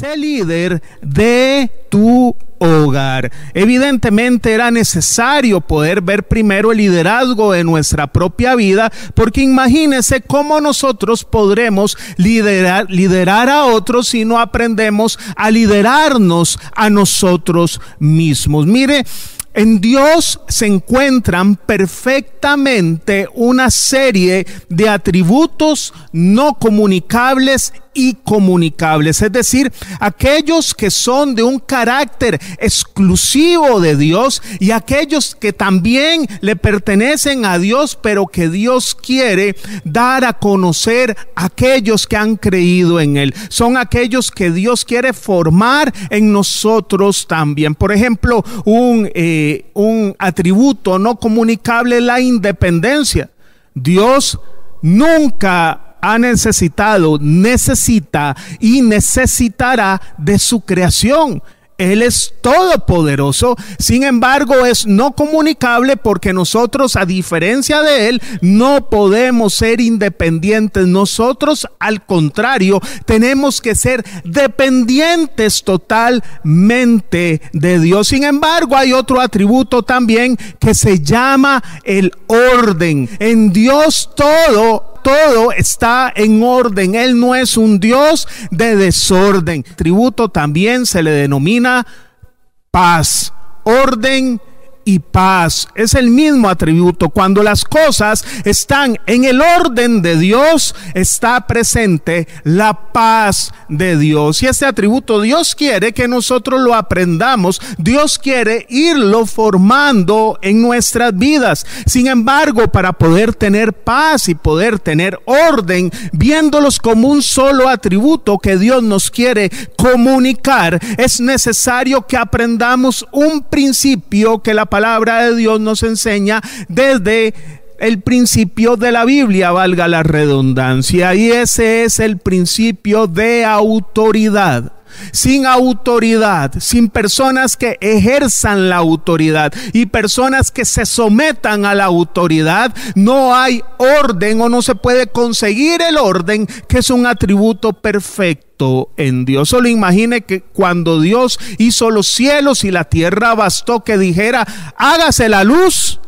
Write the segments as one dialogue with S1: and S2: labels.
S1: sé líder de tu hogar. Evidentemente era necesario poder ver primero el liderazgo de nuestra propia vida, porque imagínense cómo nosotros podremos liderar, liderar a otros si no aprendemos a liderarnos a nosotros mismos. Mire, en Dios se encuentran perfectamente una serie de atributos no comunicables y comunicables, es decir, aquellos que son de un carácter exclusivo de Dios y aquellos que también le pertenecen a Dios, pero que Dios quiere dar a conocer a aquellos que han creído en Él. Son aquellos que Dios quiere formar en nosotros también. Por ejemplo, un, eh, un atributo no comunicable es la independencia. Dios nunca ha necesitado, necesita y necesitará de su creación. Él es todopoderoso, sin embargo es no comunicable porque nosotros, a diferencia de Él, no podemos ser independientes. Nosotros, al contrario, tenemos que ser dependientes totalmente de Dios. Sin embargo, hay otro atributo también que se llama el orden. En Dios todo todo está en orden. Él no es un Dios de desorden. Tributo también se le denomina paz, orden y paz. Es el mismo atributo. Cuando las cosas están en el orden de Dios, está presente la paz de Dios. Y este atributo Dios quiere que nosotros lo aprendamos. Dios quiere irlo formando en nuestras vidas. Sin embargo, para poder tener paz y poder tener orden, viéndolos como un solo atributo que Dios nos quiere comunicar, es necesario que aprendamos un principio que la palabra de Dios nos enseña desde el principio de la Biblia, valga la redundancia, y ese es el principio de autoridad sin autoridad, sin personas que ejerzan la autoridad y personas que se sometan a la autoridad, no hay orden o no se puede conseguir el orden que es un atributo perfecto en Dios. Solo imagine que cuando Dios hizo los cielos y la tierra bastó que dijera, hágase la luz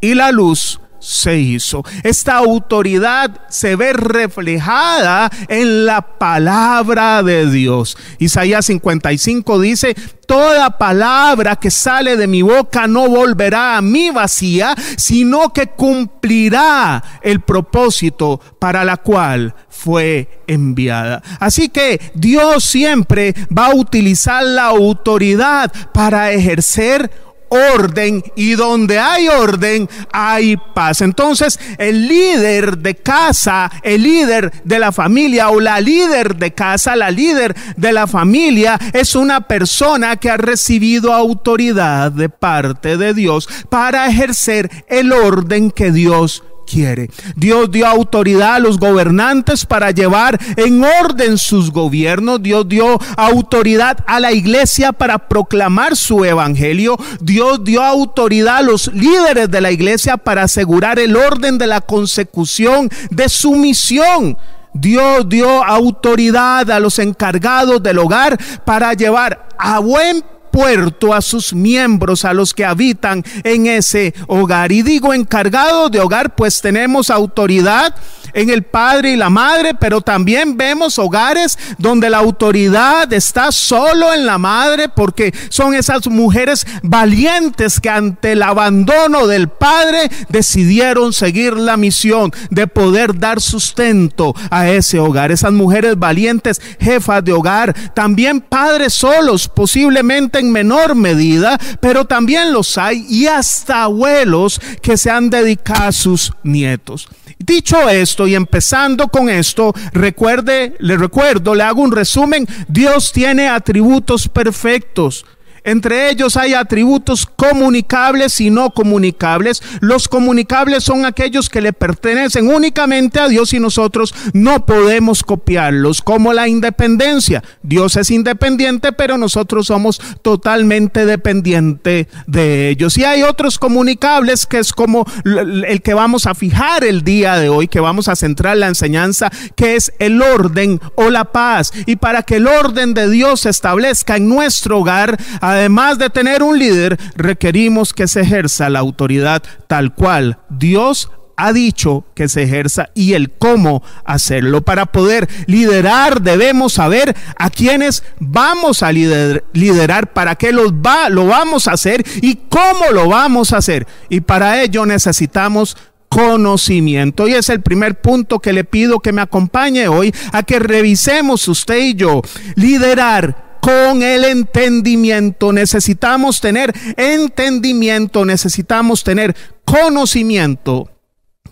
S1: y la luz se hizo. Esta autoridad se ve reflejada en la palabra de Dios. Isaías 55 dice, toda palabra que sale de mi boca no volverá a mí vacía, sino que cumplirá el propósito para la cual fue enviada. Así que Dios siempre va a utilizar la autoridad para ejercer orden y donde hay orden hay paz. Entonces el líder de casa, el líder de la familia o la líder de casa, la líder de la familia es una persona que ha recibido autoridad de parte de Dios para ejercer el orden que Dios quiere. Dios dio autoridad a los gobernantes para llevar en orden sus gobiernos. Dios dio autoridad a la iglesia para proclamar su evangelio. Dios dio autoridad a los líderes de la iglesia para asegurar el orden de la consecución de su misión. Dios dio autoridad a los encargados del hogar para llevar a buen puerto a sus miembros, a los que habitan en ese hogar. Y digo encargado de hogar, pues tenemos autoridad en el padre y la madre, pero también vemos hogares donde la autoridad está solo en la madre, porque son esas mujeres valientes que ante el abandono del padre decidieron seguir la misión de poder dar sustento a ese hogar. Esas mujeres valientes, jefas de hogar, también padres solos, posiblemente en menor medida, pero también los hay y hasta abuelos que se han dedicado a sus nietos. Dicho esto y empezando con esto, recuerde, le recuerdo, le hago un resumen, Dios tiene atributos perfectos. Entre ellos hay atributos comunicables y no comunicables. Los comunicables son aquellos que le pertenecen únicamente a Dios y nosotros no podemos copiarlos, como la independencia. Dios es independiente, pero nosotros somos totalmente dependientes de ellos. Y hay otros comunicables que es como el que vamos a fijar el día de hoy, que vamos a centrar la enseñanza, que es el orden o la paz. Y para que el orden de Dios se establezca en nuestro hogar, además de tener un líder, requerimos que se ejerza la autoridad tal cual Dios ha dicho que se ejerza y el cómo hacerlo. Para poder liderar debemos saber a quienes vamos a liderar, para qué los va, lo vamos a hacer y cómo lo vamos a hacer. Y para ello necesitamos conocimiento. Y es el primer punto que le pido que me acompañe hoy a que revisemos usted y yo. Liderar con el entendimiento. Necesitamos tener entendimiento, necesitamos tener conocimiento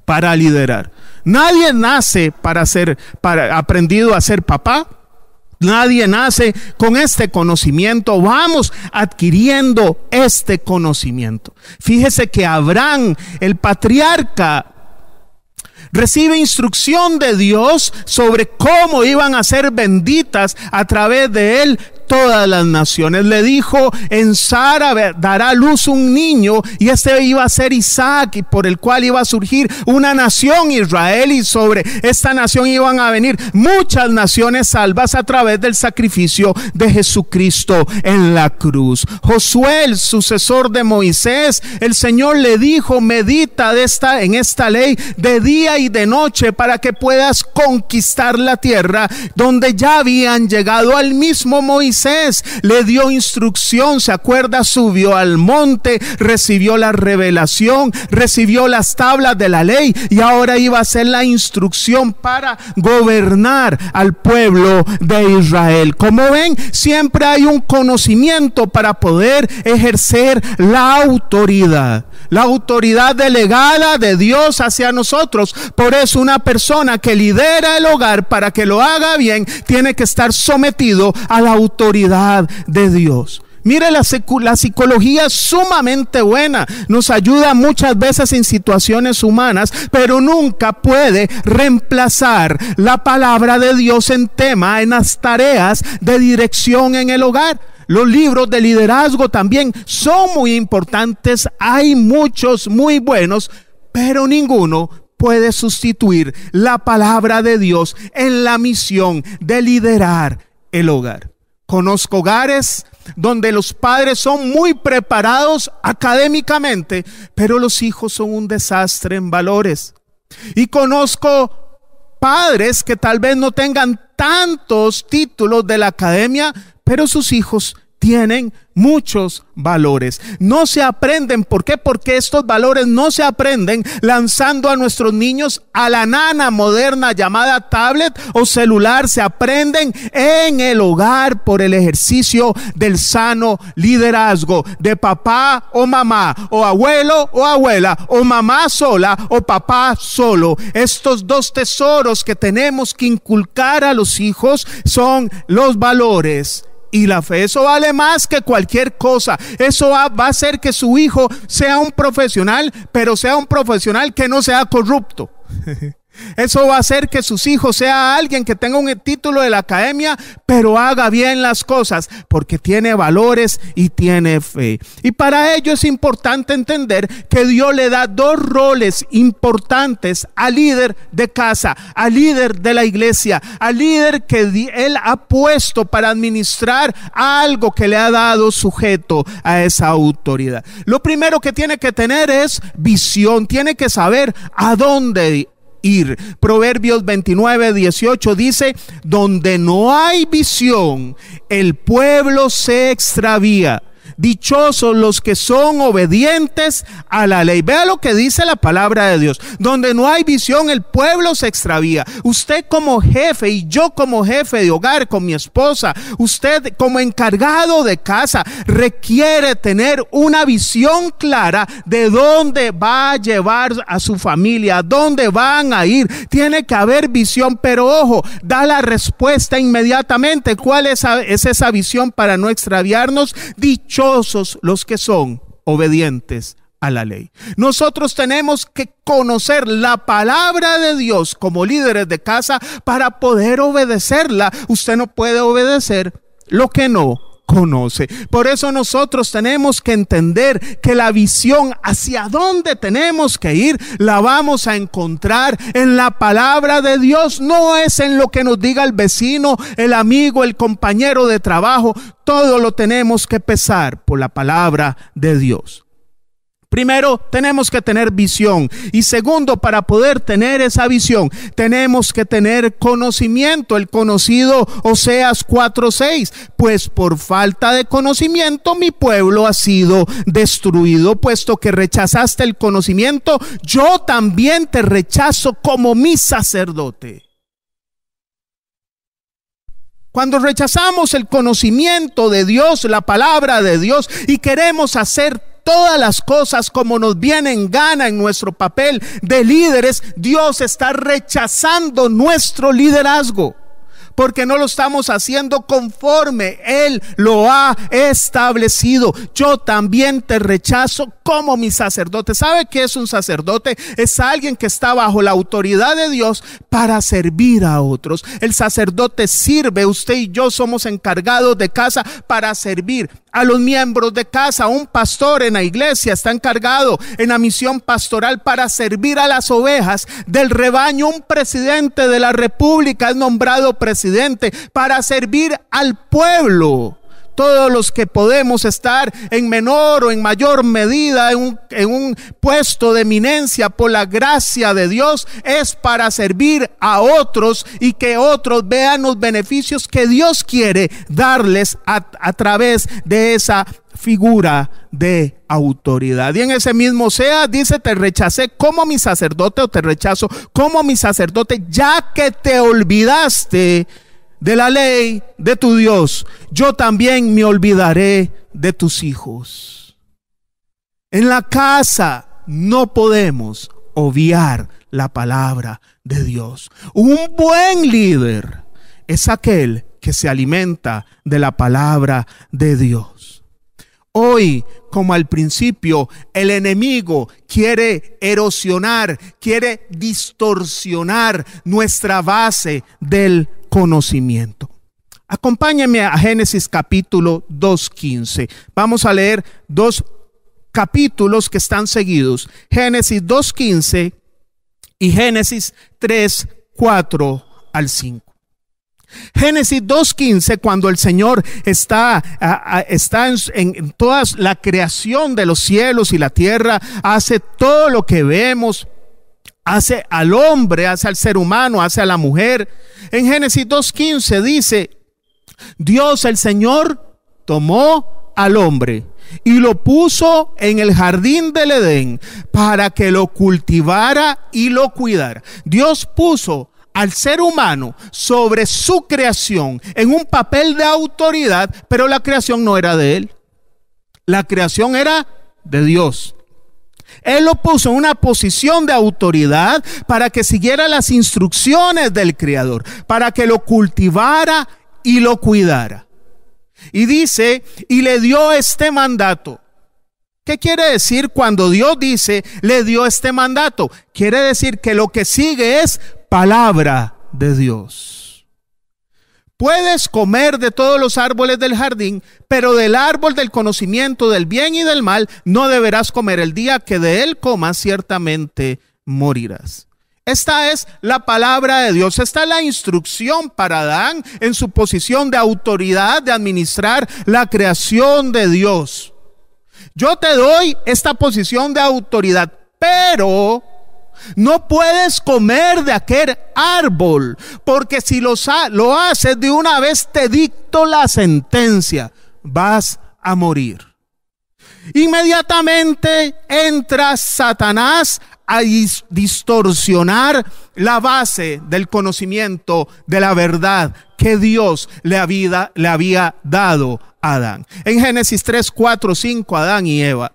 S1: para liderar. Nadie nace para ser para aprendido a ser papá. Nadie nace con este conocimiento. Vamos adquiriendo este conocimiento. Fíjese que Abraham, el patriarca, recibe instrucción de Dios sobre cómo iban a ser benditas a través de él todas las naciones. Le dijo, en Sara dará luz un niño y este iba a ser Isaac y por el cual iba a surgir una nación Israel y sobre esta nación iban a venir muchas naciones salvas a través del sacrificio de Jesucristo en la cruz. Josué, el sucesor de Moisés, el Señor le dijo, medita esta, en esta ley de día y de noche para que puedas conquistar la tierra donde ya habían llegado al mismo Moisés le dio instrucción, se acuerda, subió al monte, recibió la revelación, recibió las tablas de la ley y ahora iba a ser la instrucción para gobernar al pueblo de Israel. Como ven, siempre hay un conocimiento para poder ejercer la autoridad la autoridad delegada de Dios hacia nosotros. Por eso una persona que lidera el hogar para que lo haga bien tiene que estar sometido a la autoridad de Dios. Mire, la, la, psicología es sumamente buena, nos ayuda muchas veces en situaciones humanas, pero nunca puede reemplazar la palabra de Dios en tema, en las tareas de dirección en el hogar. Los libros de liderazgo también son muy importantes. Hay muchos muy buenos, pero ninguno puede sustituir la palabra de Dios en la misión de liderar el hogar. Conozco hogares donde los padres son muy preparados académicamente, pero los hijos son un desastre en valores. Y conozco padres que tal vez no tengan tantos títulos de la academia, pero sus hijos tienen muchos valores. No se aprenden. ¿Por qué? Porque estos valores no se aprenden lanzando a nuestros niños a la nana moderna llamada tablet o celular. Se aprenden en el hogar por el ejercicio del sano liderazgo de papá o mamá o abuelo o abuela o mamá sola o papá solo. Estos dos tesoros que tenemos que inculcar a los hijos son los valores y la fe. Eso vale más que cualquier cosa. Eso va, a hacer que su hijo sea un profesional, pero sea un profesional que no sea corrupto. Eso va a hacer que sus hijos sea alguien que tenga un título de la academia, pero haga bien las cosas, porque tiene valores y tiene fe. Y para ello es importante entender que Dios le da dos roles importantes al líder de casa, al líder de la iglesia, al líder que Él ha puesto para administrar algo que le ha dado sujeto a esa autoridad. Lo primero que tiene que tener es visión, tiene que saber a dónde Proverbios 29, 18 dice, donde no hay visión, el pueblo se extravía Dichosos los que son obedientes a la ley. Vea lo que dice la palabra de Dios. Donde no hay visión, el pueblo se extravía. Usted como jefe y yo como jefe de hogar con mi esposa, usted como encargado de casa, requiere tener una visión clara de dónde va a llevar a su familia, dónde van a ir. Tiene que haber visión, pero ojo, da la respuesta inmediatamente. ¿Cuál es, esa visión para no extraviarnos? Dichosos los que son obedientes a la ley. Nosotros tenemos que conocer la palabra de Dios como líderes de casa para poder obedecerla. Usted no puede obedecer lo que no conoce. Por eso nosotros tenemos que entender que la visión hacia dónde tenemos que ir la vamos a encontrar en la palabra de Dios, no es en lo que nos diga el vecino, el amigo, el compañero de trabajo. Todo lo tenemos que pesar por la palabra de Dios. Primero, tenemos que tener visión. Y segundo, para poder tener esa visión, tenemos que tener conocimiento, el conocido Oseas 4:6. Pues por falta de conocimiento mi pueblo ha sido destruido, puesto que rechazaste el conocimiento, yo también te rechazo como mi sacerdote. Cuando rechazamos el conocimiento de Dios, la palabra de Dios, y queremos hacer todas las cosas como nos viene en gana en nuestro papel de líderes, Dios está rechazando nuestro liderazgo porque no lo estamos haciendo conforme Él lo ha establecido. Yo también te rechazo como mi sacerdote. ¿Sabe qué es un sacerdote? Es alguien que está bajo la autoridad de Dios para servir a otros. El sacerdote sirve, usted y yo somos encargados de casa para servir a los miembros de casa. Un pastor en la iglesia está encargado en la misión pastoral para servir a las ovejas del rebaño. Un presidente de la república es nombrado presidente para servir al pueblo todos los que podemos estar en menor o en mayor medida en un, puesto de eminencia por la gracia de Dios, es para servir a otros y que otros vean los beneficios que Dios quiere darles a, a través de esa figura de autoridad. Y en ese mismo sea, dice, te rechacé como mi sacerdote o te rechazo como mi sacerdote, ya que te olvidaste de la ley de tu Dios, yo también me olvidaré de tus hijos. En la casa no podemos obviar la palabra de Dios. Un buen líder es aquel que se alimenta de la palabra de Dios. Hoy, como al principio, el enemigo quiere erosionar, quiere distorsionar nuestra base del conocimiento. Acompáñame a Génesis capítulo 2.15. Vamos a leer dos capítulos que están seguidos. Génesis 2.15 y Génesis 3, 4 al 5. Génesis 2.15, cuando el Señor está, está en, en toda la creación de los cielos y la tierra, hace todo lo que vemos, hace al hombre, hace al ser humano, hace a la mujer. En Génesis 2.15 dice, Dios el Señor tomó al hombre y lo puso en el jardín del Edén para que lo cultivara y lo cuidara. Dios puso al ser humano sobre su creación en un papel de autoridad, pero la creación no era de él. La creación era de Dios. Él lo puso en una posición de autoridad para que siguiera las instrucciones del Creador, para que lo cultivara y lo cuidara. Y dice, y le dio este mandato. ¿Qué quiere decir cuando Dios dice, le dio este mandato? Quiere decir que lo que sigue es palabra de Dios. Puedes comer de todos los árboles del jardín, pero del árbol del conocimiento del bien y del mal no deberás comer. El día que de él comas, ciertamente morirás. Esta es la palabra de Dios. Esta es la instrucción para Adán en su posición de autoridad de administrar la creación de Dios. Yo te doy esta posición de autoridad, pero no puedes comer de aquel árbol, porque si lo, lo haces de una vez te dicto la sentencia, vas a morir. Inmediatamente entra Satanás a distorsionar la base del conocimiento de la verdad que Dios le había, le había dado a Adán. En Génesis 3, 4, 5, Adán y Eva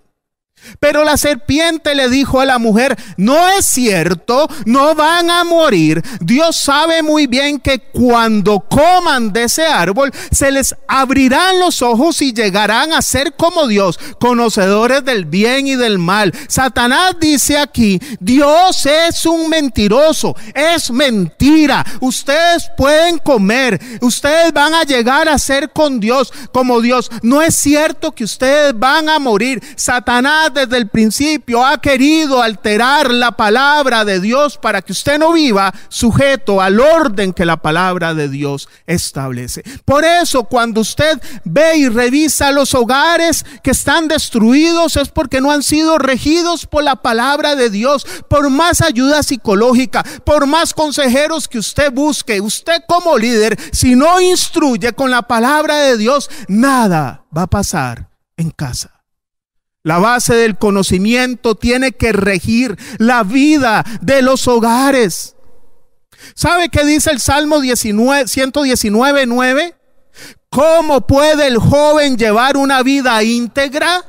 S1: Pero la serpiente le dijo a la mujer, no es cierto, no van a morir. Dios sabe muy bien que cuando coman de ese árbol, se les abrirán los ojos y llegarán a ser como Dios, conocedores del bien y del mal. Satanás dice aquí, Dios es un mentiroso, es mentira. Ustedes pueden comer, ustedes van a llegar a ser con Dios, como Dios. No es cierto que ustedes van a morir. Satanás desde el principio ha querido alterar la palabra de Dios para que usted no viva sujeto al orden que la palabra de Dios establece. Por eso cuando usted ve y revisa los hogares que están destruidos es porque no han sido regidos por la palabra de Dios. Por más ayuda psicológica, por más consejeros que usted busque, usted como líder, si no instruye con la palabra de Dios, nada va a pasar en casa. La base del conocimiento tiene que regir la vida de los hogares. ¿Sabe qué dice el Salmo 19, 119, 9? ¿Cómo puede el joven llevar una vida íntegra?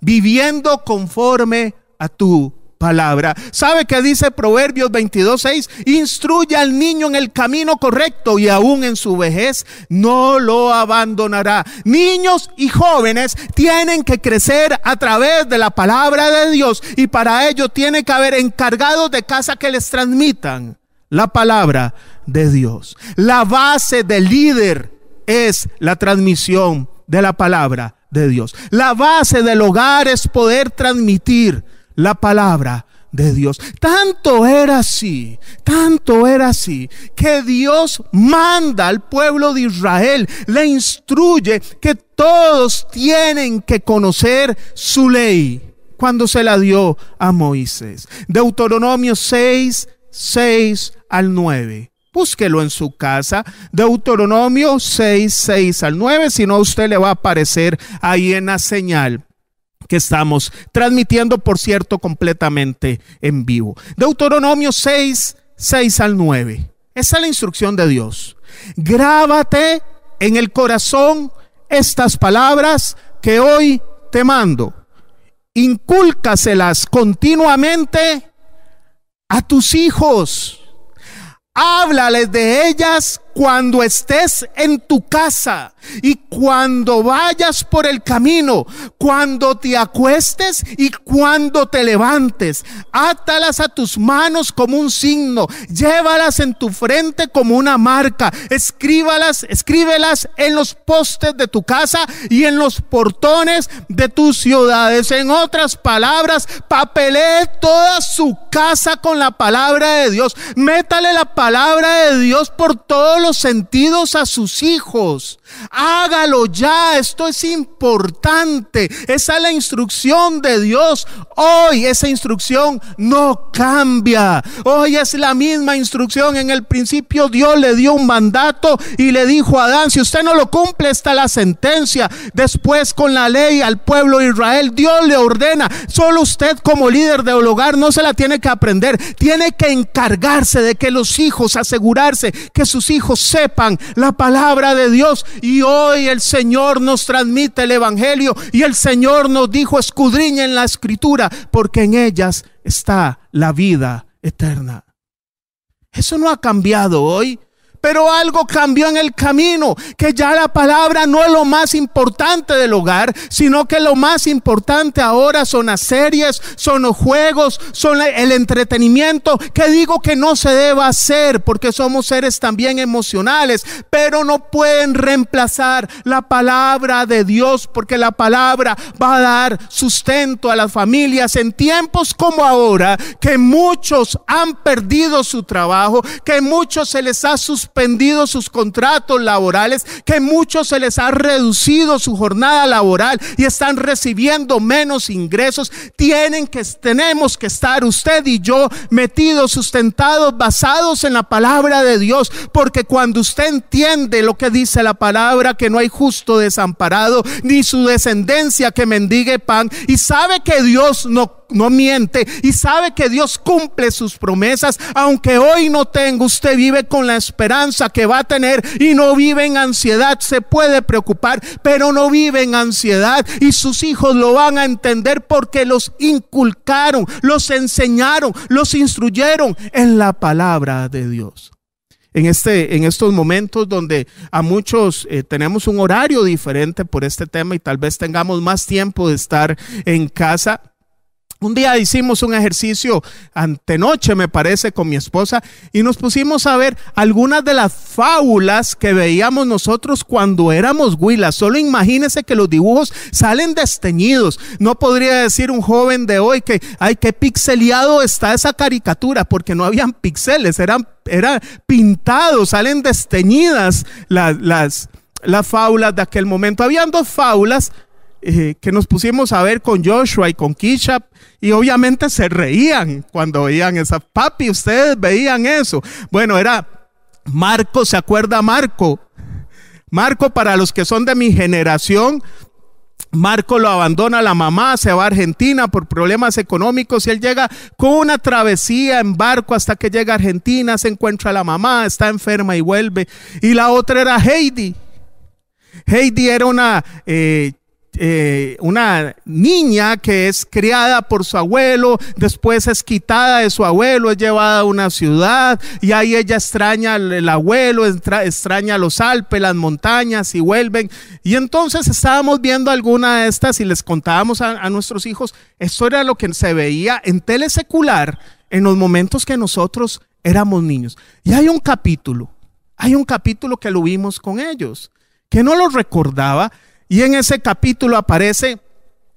S1: Viviendo conforme a tu palabra. ¿Sabe qué dice Proverbios 22:6? Instruye al niño en el camino correcto y aún en su vejez no lo abandonará. Niños y jóvenes tienen que crecer a través de la palabra de Dios y para ello tiene que haber encargados de casa que les transmitan la palabra de Dios. La base del líder es la transmisión de la palabra de Dios. La base del hogar es poder transmitir la palabra de Dios. Tanto era así, tanto era así, que Dios manda al pueblo de Israel, le instruye que todos tienen que conocer su ley cuando se la dio a Moisés. Deuteronomio 6, 6 al 9. Búsquelo en su casa. Deuteronomio 6, 6 al 9. Si no, usted le va a aparecer ahí en la señal que estamos transmitiendo, por cierto, completamente en vivo. Deuteronomio 6, 6 al 9. Esa es la instrucción de Dios. Grábate en el corazón estas palabras que hoy te mando. Incúlcaselas continuamente a tus hijos. Háblales de ellas cuando estés en tu casa y cuando vayas por el camino, cuando te acuestes y cuando te levantes, átalas a tus manos como un signo, llévalas en tu frente como una marca, escríbalas, escríbelas en los postes de tu casa y en los portones de tus ciudades. En otras palabras, papelee toda su casa con la palabra de Dios. Métale la palabra de Dios por todos los sentidos a sus hijos. Hágalo ya, esto es importante. Esa es la instrucción de Dios. Hoy esa instrucción no cambia. Hoy es la misma instrucción. En el principio Dios le dio un mandato y le dijo a Adán, si usted no lo cumple está la sentencia. Después con la ley al pueblo de Israel, Dios le ordena. Solo usted como líder de hogar no se la tiene que aprender. Tiene que encargarse de que los hijos, asegurarse que sus hijos sepan la palabra de Dios y hoy el Señor nos transmite el Evangelio y el Señor nos dijo, escudriña en la escritura, porque en ellas está la vida eterna. Eso no ha cambiado hoy. Pero algo cambió en el camino, que ya la palabra no es lo más importante del hogar, sino que lo más importante ahora son las series, son los juegos, son el entretenimiento, que digo que no se deba hacer porque somos seres también emocionales, pero no pueden reemplazar la palabra de Dios porque la palabra va a dar sustento a las familias en tiempos como ahora, que muchos han perdido su trabajo, que muchos se les ha suspendido suspendido sus contratos laborales, que muchos se les ha reducido su jornada laboral y están recibiendo menos ingresos. Tienen que, tenemos que estar usted y yo metidos, sustentados, basados en la palabra de Dios, porque cuando usted entiende lo que dice la palabra, que no hay justo desamparado, ni su descendencia que mendigue pan, y sabe que Dios no no miente y sabe que Dios cumple sus promesas, aunque hoy no tenga, usted vive con la esperanza que va a tener y no vive en ansiedad, se puede preocupar, pero no vive en ansiedad y sus hijos lo van a entender porque los inculcaron, los enseñaron, los instruyeron en la palabra de Dios en, este, en estos momentos donde a muchos eh, tenemos un horario diferente por este tema y tal vez tengamos más tiempo de estar en casa. Un día hicimos un ejercicio antenoche, me parece, con mi esposa y nos pusimos a ver algunas de las fábulas que veíamos nosotros cuando éramos huilas. Solo imagínense que los dibujos salen desteñidos. No podría decir un joven de hoy que, ay, qué pixeliado está esa caricatura, porque no habían pixeles, eran, eran pintados, salen desteñidas las, las, las fábulas de aquel momento. Habían dos fábulas eh, que nos pusimos a ver con Joshua y con Kishap y obviamente se reían cuando veían esa. Papi, ustedes veían eso. Bueno, era Marco, ¿se acuerda Marco? Marco, para los que son de mi generación, Marco lo abandona la mamá, se va a Argentina por problemas económicos y él llega con una travesía en barco hasta que llega a Argentina, se encuentra a la mamá, está enferma y vuelve. Y la otra era Heidi. Heidi era una eh, eh, una niña que es criada por su abuelo, después es quitada de su abuelo, es llevada a una ciudad y ahí ella extraña al abuelo, extraña los Alpes, las montañas y vuelven. Y entonces estábamos viendo alguna de estas y les contábamos a, a nuestros hijos, esto era lo que se veía en telesecular en los momentos que nosotros éramos niños. Y hay un capítulo, hay un capítulo que lo vimos con ellos, que no lo recordaba y en ese capítulo aparece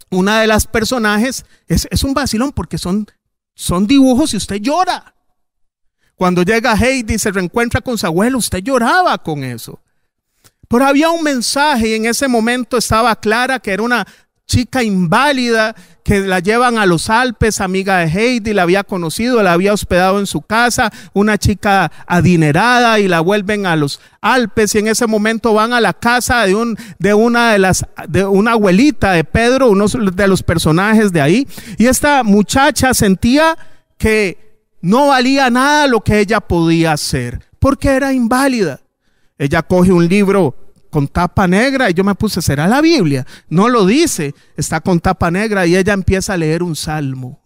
S1: una de las personajes, es, un vacilón porque son, son dibujos y usted llora. Cuando llega Heidi y se reencuentra con su abuelo, usted lloraba con eso. Pero había un mensaje y en ese momento estaba clara que era una chica inválida que la llevan a los Alpes, amiga de Heidi, la había conocido, la había hospedado en su casa, una chica adinerada y la vuelven a los Alpes y en ese momento van a la casa de, un, de una de las, de una abuelita de Pedro, uno de los personajes de ahí, y esta muchacha sentía que no valía nada lo que ella podía hacer, porque era inválida. Ella coge un libro con tapa negra y yo me puse, ¿será la Biblia? No lo dice, está con tapa negra y ella empieza a leer un salmo.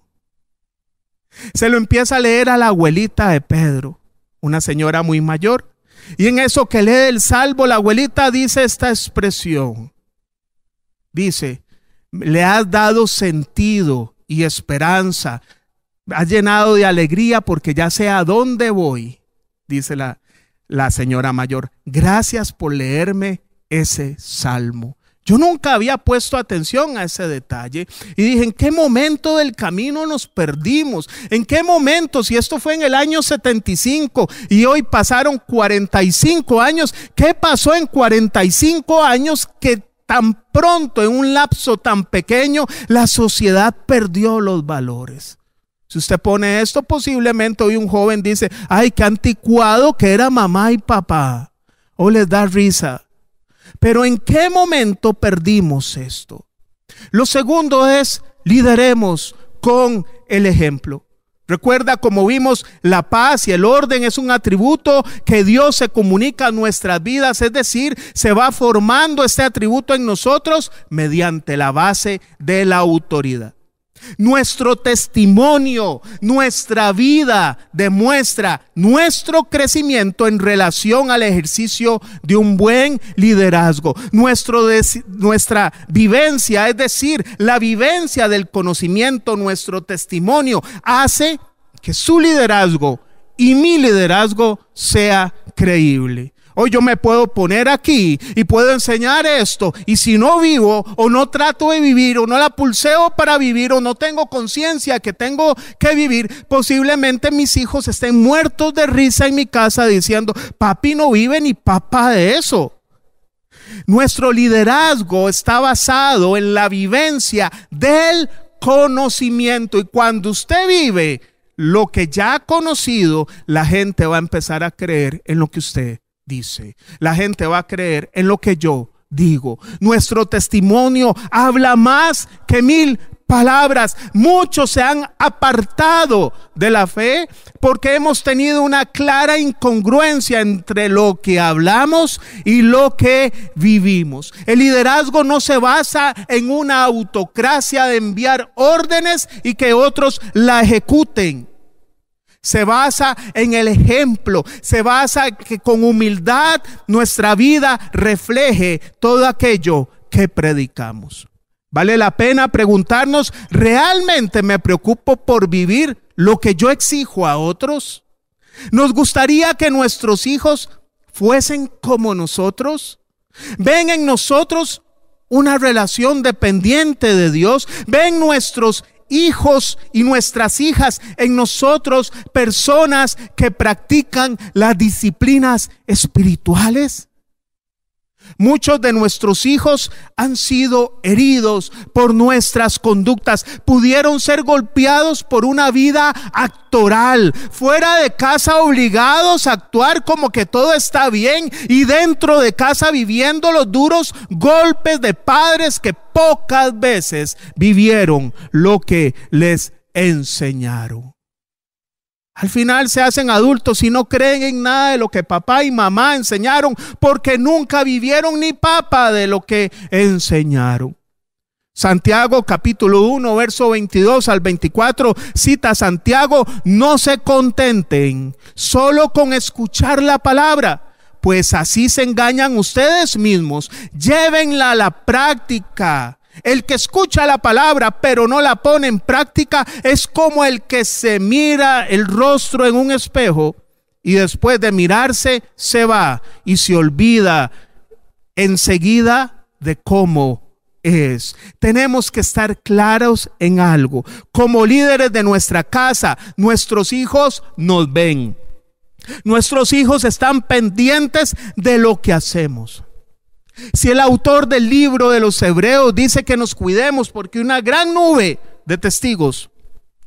S1: Se lo empieza a leer a la abuelita de Pedro, una señora muy mayor. Y en eso que lee el salmo, la abuelita dice esta expresión. Dice, le has dado sentido y esperanza, has llenado de alegría porque ya sé a dónde voy, dice la, la señora mayor, gracias por leerme ese salmo. Yo nunca había puesto atención a ese detalle y dije, ¿en qué momento del camino nos perdimos? ¿En qué momento? Si esto fue en el año 75 y hoy pasaron 45 años, ¿qué pasó en 45 años que tan pronto, en un lapso tan pequeño, la sociedad perdió los valores? Si usted pone esto, posiblemente hoy un joven dice, ay, qué anticuado que era mamá y papá. O les da risa. Pero ¿en qué momento perdimos esto? Lo segundo es, lideremos con el ejemplo. Recuerda, como vimos, la paz y el orden es un atributo que Dios se comunica a nuestras vidas, es decir, se va formando este atributo en nosotros mediante la base de la autoridad. Nuestro testimonio, nuestra vida demuestra nuestro crecimiento en relación al ejercicio de un buen liderazgo. Nuestro nuestra vivencia, es decir, la vivencia del conocimiento, nuestro testimonio, hace que su liderazgo y mi liderazgo sea creíble. Hoy yo me puedo poner aquí y puedo enseñar esto. Y si no vivo o no trato de vivir o no la pulseo para vivir o no tengo conciencia que tengo que vivir, posiblemente mis hijos estén muertos de risa en mi casa diciendo, papi no vive ni papá de eso. Nuestro liderazgo está basado en la vivencia del conocimiento. Y cuando usted vive lo que ya ha conocido, la gente va a empezar a creer en lo que usted dice. La gente va a creer en lo que yo digo. Nuestro testimonio habla más que mil palabras. Muchos se han apartado de la fe porque hemos tenido una clara incongruencia entre lo que hablamos y lo que vivimos. El liderazgo no se basa en una autocracia de enviar órdenes y que otros la ejecuten. Se basa en el ejemplo, se basa que con humildad nuestra vida refleje todo aquello que predicamos. Vale la pena preguntarnos, ¿realmente me preocupo por vivir lo que yo exijo a otros? ¿Nos gustaría que nuestros hijos fuesen como nosotros? ¿Ven en nosotros una relación dependiente de Dios? ¿Ven nuestros hijos y nuestras hijas en nosotros personas que practican las disciplinas espirituales? Muchos de nuestros hijos han sido heridos por nuestras conductas. Pudieron ser golpeados por una vida actoral. Fuera de casa obligados a actuar como que todo está bien. Y dentro de casa viviendo los duros golpes de padres que pocas veces vivieron lo que les enseñaron. Al final se hacen adultos y no creen en nada de lo que papá y mamá enseñaron porque nunca vivieron ni papa de lo que enseñaron. Santiago capítulo 1, verso 22 al 24, cita Santiago, no se contenten solo con escuchar la palabra, pues así se engañan ustedes mismos. Llévenla a la práctica el que escucha la palabra pero no la pone en práctica es como el que se mira el rostro en un espejo y después de mirarse se va y se olvida enseguida de cómo es. Tenemos que estar claros en algo. Como líderes de nuestra casa, nuestros hijos nos ven. Nuestros hijos están pendientes de lo que hacemos. Si el autor del libro de los Hebreos dice que nos cuidemos porque una gran nube de testigos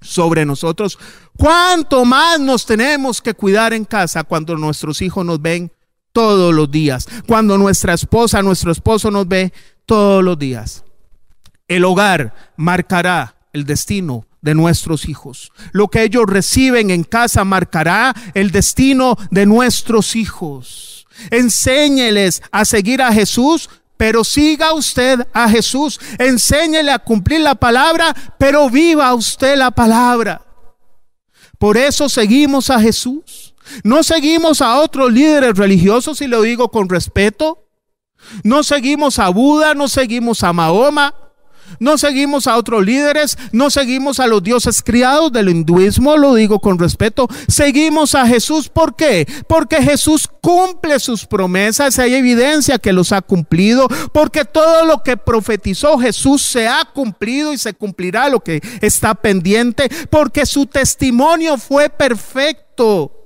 S1: sobre nosotros, ¿cuánto más nos tenemos que cuidar en casa cuando nuestros hijos nos ven todos los días? Cuando nuestra esposa, nuestro esposo nos ve todos los días. El hogar marcará el destino de nuestros hijos. Lo que ellos reciben en casa marcará el destino de nuestros hijos. Enséñeles a seguir a Jesús, pero siga usted a Jesús. Enséñele a cumplir la palabra, pero viva usted la palabra. Por eso seguimos a Jesús. No seguimos a otros líderes religiosos, y lo digo con respeto. No seguimos a Buda, no seguimos a Mahoma, no seguimos a otros líderes, no seguimos a los dioses criados del hinduismo, lo digo con respeto. Seguimos a Jesús, ¿por qué? Porque Jesús cumple sus promesas, hay evidencia que los ha cumplido, porque todo lo que profetizó Jesús se ha cumplido y se cumplirá lo que está pendiente, porque su testimonio fue perfecto.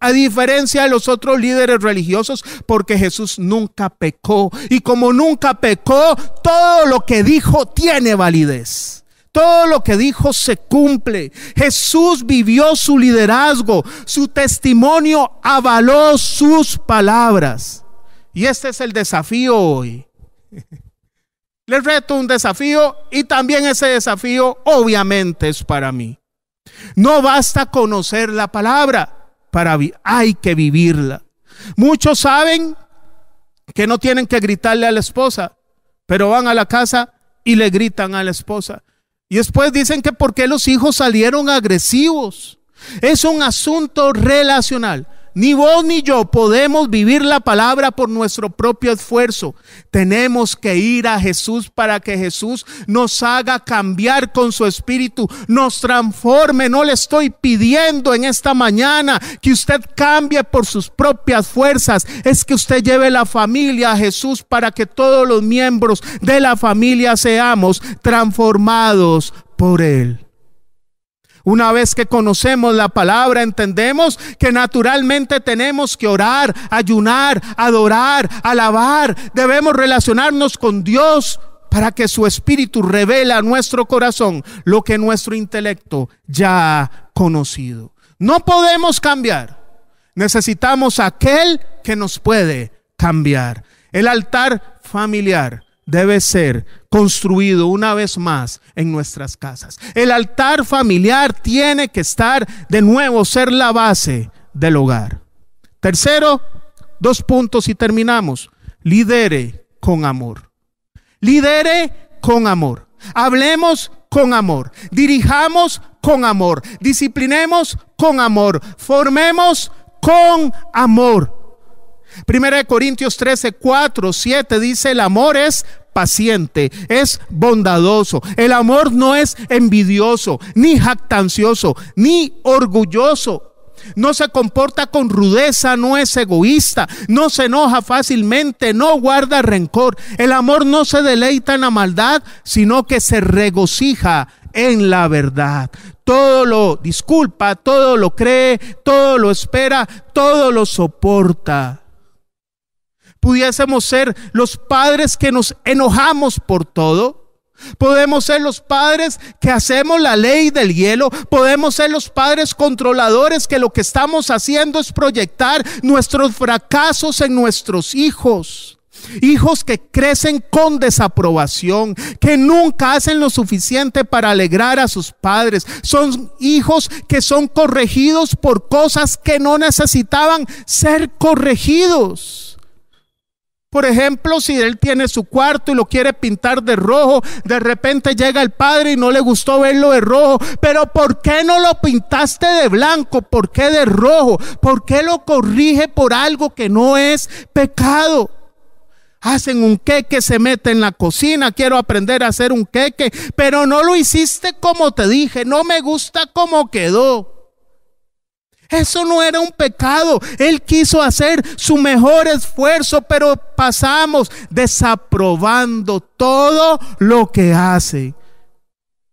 S1: A diferencia de los otros líderes religiosos, porque Jesús nunca pecó. Y como nunca pecó, todo lo que dijo tiene validez. Todo lo que dijo se cumple. Jesús vivió su liderazgo. Su testimonio avaló sus palabras. Y este es el desafío hoy. Les reto un desafío y también ese desafío obviamente es para mí. No basta conocer la palabra para hay que vivirla. Muchos saben que no tienen que gritarle a la esposa, pero van a la casa y le gritan a la esposa. Y después dicen que porque los hijos salieron agresivos. Es un asunto relacional. Ni vos ni yo podemos vivir la palabra por nuestro propio esfuerzo. Tenemos que ir a Jesús para que Jesús nos haga cambiar con su espíritu, nos transforme. No le estoy pidiendo en esta mañana que usted cambie por sus propias fuerzas. Es que usted lleve la familia a Jesús para que todos los miembros de la familia seamos transformados por Él. Una vez que conocemos la palabra, entendemos que naturalmente tenemos que orar, ayunar, adorar, alabar. Debemos relacionarnos con Dios para que su espíritu revele a nuestro corazón lo que nuestro intelecto ya ha conocido. No podemos cambiar. Necesitamos aquel que nos puede cambiar. El altar familiar debe ser construido una vez más en nuestras casas. El altar familiar tiene que estar de nuevo, ser la base del hogar. Tercero, dos puntos y terminamos. Lidere con amor. Lidere con amor. Hablemos con amor. Dirijamos con amor. Disciplinemos con amor. Formemos con amor. Primera de Corintios 13, 4, 7 dice, el amor es paciente, es bondadoso. El amor no es envidioso, ni jactancioso, ni orgulloso. No se comporta con rudeza, no es egoísta, no se enoja fácilmente, no guarda rencor. El amor no se deleita en la maldad, sino que se regocija en la verdad. Todo lo disculpa, todo lo cree, todo lo espera, todo lo soporta pudiésemos ser los padres que nos enojamos por todo. Podemos ser los padres que hacemos la ley del hielo. Podemos ser los padres controladores que lo que estamos haciendo es proyectar nuestros fracasos en nuestros hijos. Hijos que crecen con desaprobación, que nunca hacen lo suficiente para alegrar a sus padres. Son hijos que son corregidos por cosas que no necesitaban ser corregidos. Por ejemplo, si él tiene su cuarto y lo quiere pintar de rojo, de repente llega el padre y no le gustó verlo de rojo. Pero ¿por qué no lo pintaste de blanco? ¿Por qué de rojo? ¿Por qué lo corrige por algo que no es pecado? Hacen un queque, se mete en la cocina, quiero aprender a hacer un queque, pero no lo hiciste como te dije, no me gusta cómo quedó. Eso no era un pecado. Él quiso hacer su mejor esfuerzo, pero pasamos desaprobando todo lo que hace.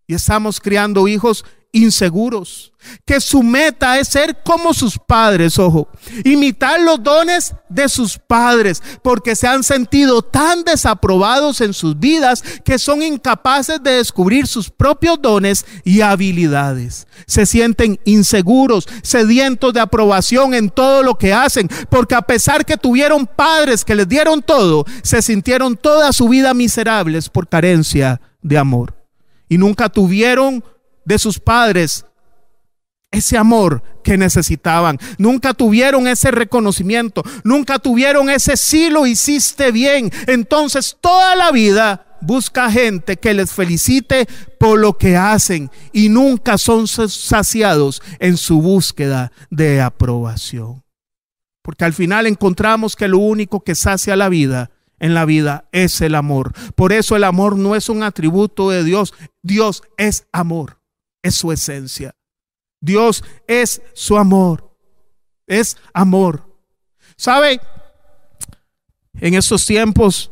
S1: Y estamos criando hijos inseguros, que su meta es ser como sus padres, ojo, imitar los dones de sus padres, porque se han sentido tan desaprobados en sus vidas que son incapaces de descubrir sus propios dones y habilidades. Se sienten inseguros, sedientos de aprobación en todo lo que hacen, porque a pesar que tuvieron padres que les dieron todo, se sintieron toda su vida miserables por carencia de amor. Y nunca tuvieron de sus padres ese amor que necesitaban. Nunca tuvieron ese reconocimiento. Nunca tuvieron ese sí lo hiciste bien. Entonces toda la vida busca gente que les felicite por lo que hacen y nunca son saciados en su búsqueda de aprobación. Porque al final encontramos que lo único que sacia la vida en la vida es el amor. Por eso el amor no es un atributo de Dios. Dios es amor es su esencia. Dios es su amor. Es amor. ¿Sabe? En estos tiempos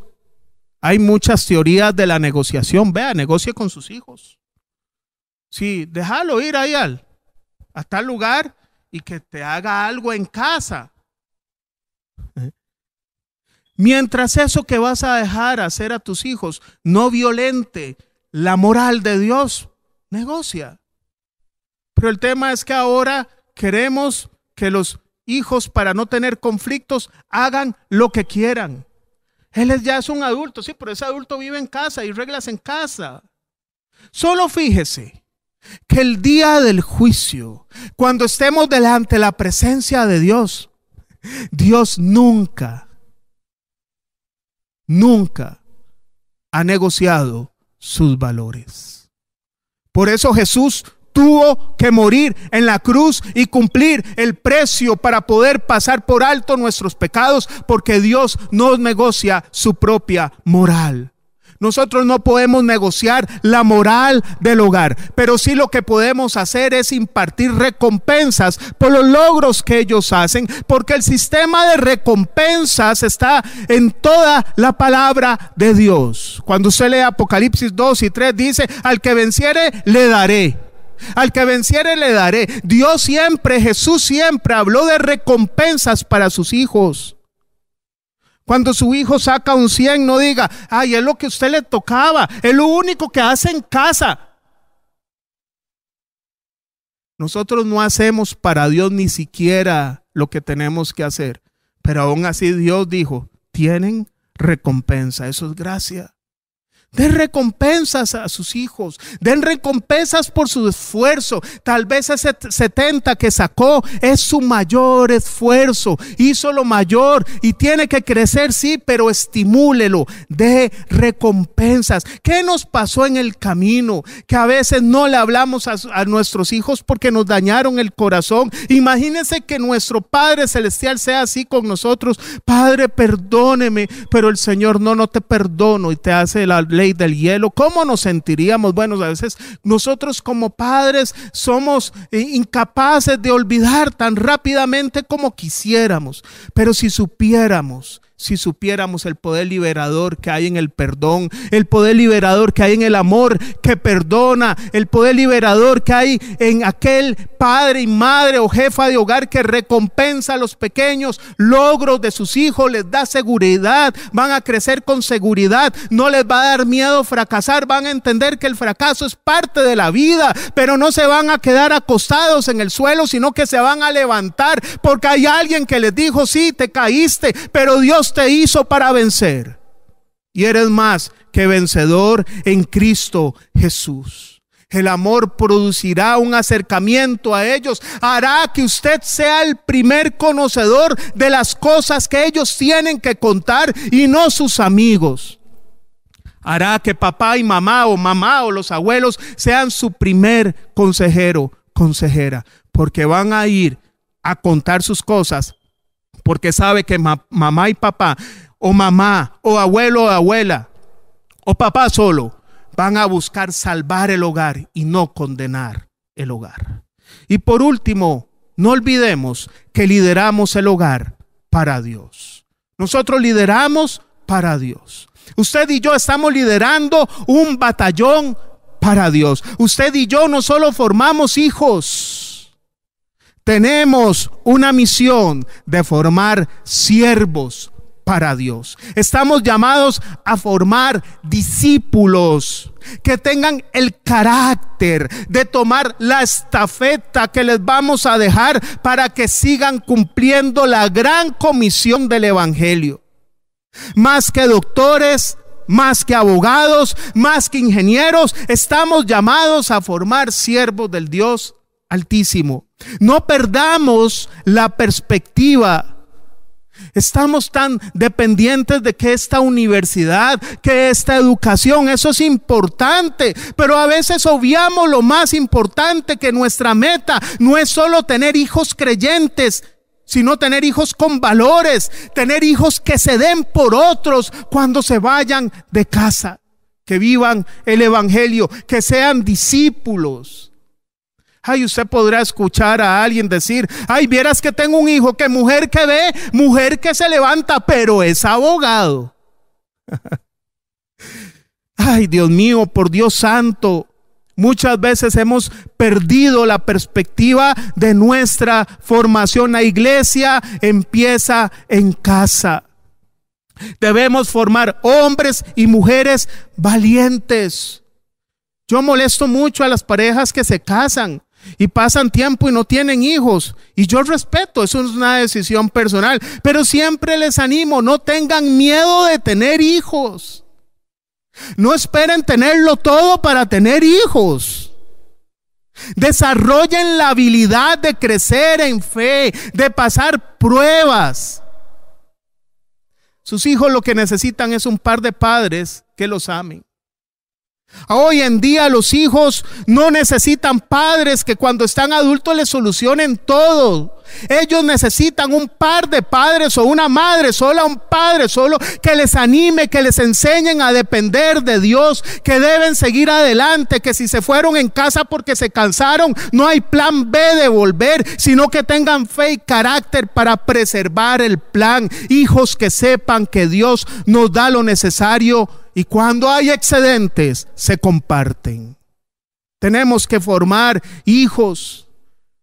S1: hay muchas teorías de la negociación. Vea, negocie con sus hijos. Sí, déjalo ir ahí al, a tal lugar y que te haga algo en casa. Mientras eso que vas a dejar hacer a tus hijos no violente la moral de Dios, negocia. Pero el tema es que ahora queremos que los hijos, para no tener conflictos, hagan lo que quieran. Él ya es un adulto, sí, pero ese adulto vive en casa y reglas en casa. Solo fíjese que el día del juicio, cuando estemos delante de la presencia de Dios, Dios nunca, nunca ha negociado sus valores. Por eso Jesús tuvo que morir en la cruz y cumplir el precio para poder pasar por alto nuestros pecados, porque Dios no negocia su propia moral. Nosotros no podemos negociar la moral del hogar, pero sí lo que podemos hacer es impartir recompensas por los logros que ellos hacen, porque el sistema de recompensas está en toda la palabra de Dios. Cuando usted lee Apocalipsis 2 y 3 dice, al que venciere le daré al que venciere le daré. Dios siempre, Jesús siempre habló de recompensas para sus hijos. Cuando su hijo saca un 100, no diga, ay, es lo que usted le tocaba, es lo único que hace en casa. Nosotros no hacemos para Dios ni siquiera lo que tenemos que hacer, pero aún así Dios dijo, tienen recompensa, eso es gracia. Den recompensas a sus hijos, den recompensas por su esfuerzo. Tal vez ese 70 que sacó es su mayor esfuerzo, hizo lo mayor y tiene que crecer, sí, pero estimúlelo, de recompensas. ¿Qué nos pasó en el camino? Que a veces no le hablamos a, a nuestros hijos porque nos dañaron el corazón. Imagínense que nuestro Padre Celestial sea así con nosotros. Padre, perdóneme, pero el Señor no, no te perdono y te hace la ley del hielo, ¿cómo nos sentiríamos? Bueno, a veces nosotros como padres somos eh, incapaces de olvidar tan rápidamente como quisiéramos, pero si supiéramos si supiéramos el poder liberador que hay en el perdón, el poder liberador que hay en el amor que perdona, el poder liberador que hay en aquel padre y madre o jefa de hogar que recompensa a los pequeños logros de sus hijos, les da seguridad, van a crecer con seguridad, no les va a dar miedo fracasar, van a entender que el fracaso es parte de la vida, pero no se van a quedar acostados en el suelo, sino que se van a levantar porque hay alguien que les dijo, sí, te caíste, pero Dios te hizo para vencer. Y eres más que vencedor en Cristo Jesús. El amor producirá un acercamiento a ellos, hará que usted sea el primer conocedor de las cosas que ellos tienen que contar y no sus amigos. Hará que papá y mamá o mamá o los abuelos sean su primer consejero, consejera, porque van a ir a contar sus cosas porque sabe que mamá y papá, o mamá, o abuelo o abuela, o papá solo, van a buscar salvar el hogar y no condenar el hogar. Y por último, no olvidemos que lideramos el hogar para Dios. Nosotros lideramos para Dios. Usted y yo estamos liderando un batallón para Dios. Usted y yo no solo formamos hijos, tenemos una misión de formar siervos para Dios. Estamos llamados a formar discípulos que tengan el carácter de tomar la estafeta que les vamos a dejar para que sigan cumpliendo la gran comisión del Evangelio. Más que doctores, más que abogados, más que ingenieros, estamos llamados a formar siervos del Dios Altísimo. No perdamos la perspectiva. Estamos tan dependientes de que esta universidad, que esta educación, eso es importante, pero a veces obviamos lo más importante que nuestra meta no es solo tener hijos creyentes, sino tener hijos con valores, tener hijos que se den por otros cuando se vayan de casa, que vivan el Evangelio, que sean discípulos. Ay, usted podrá escuchar a alguien decir, ay, vieras que tengo un hijo, que mujer que ve, mujer que se levanta, pero es abogado. ay, Dios mío, por Dios santo, Muchas veces hemos perdido la perspectiva de nuestra formación. La iglesia empieza en casa. Debemos formar hombres y mujeres valientes. Yo molesto mucho a las parejas que se casan y pasan tiempo y no tienen hijos. Y yo respeto, eso es una decisión personal, pero siempre les animo, no tengan miedo de tener hijos. No esperen tenerlo todo para tener hijos. Desarrollen la habilidad de crecer en fe, de pasar pruebas. Sus hijos lo que necesitan es un par de padres que los amen. Hoy en día los hijos no necesitan padres que cuando están adultos les solucionen todo. Ellos necesitan un par de padres o una madre, solo un padre, solo que les anime, que les enseñen a depender de Dios, que deben seguir adelante, que si se fueron en casa porque se cansaron, no hay plan B de volver, sino que tengan fe y carácter para preservar el plan. Hijos que sepan que Dios nos da lo necesario y cuando hay excedentes se comparten. Tenemos que formar hijos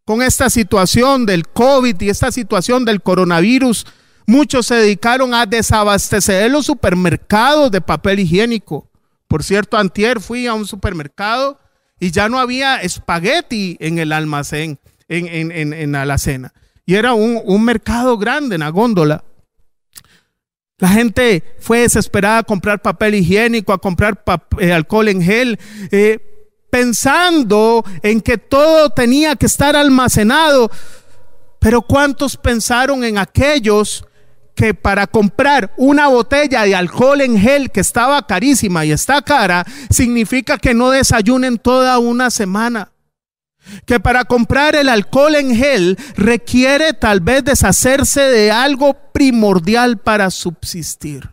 S1: con esta situación del COVID y esta situación del coronavirus. Muchos se dedicaron a desabastecer los supermercados de papel higiénico. Por cierto, antier fui a un supermercado y ya no había espagueti en el almacén, en, la alacena. Y era un, un mercado grande, en la góndola. La gente fue desesperada a comprar papel higiénico, a comprar eh, alcohol en gel, eh, pensando en que todo tenía que estar almacenado. Pero ¿cuántos pensaron en aquellos que para comprar una botella de alcohol en gel que estaba carísima y está cara, significa que no desayunen toda una semana? que para comprar el alcohol en gel requiere tal vez deshacerse de algo primordial para subsistir.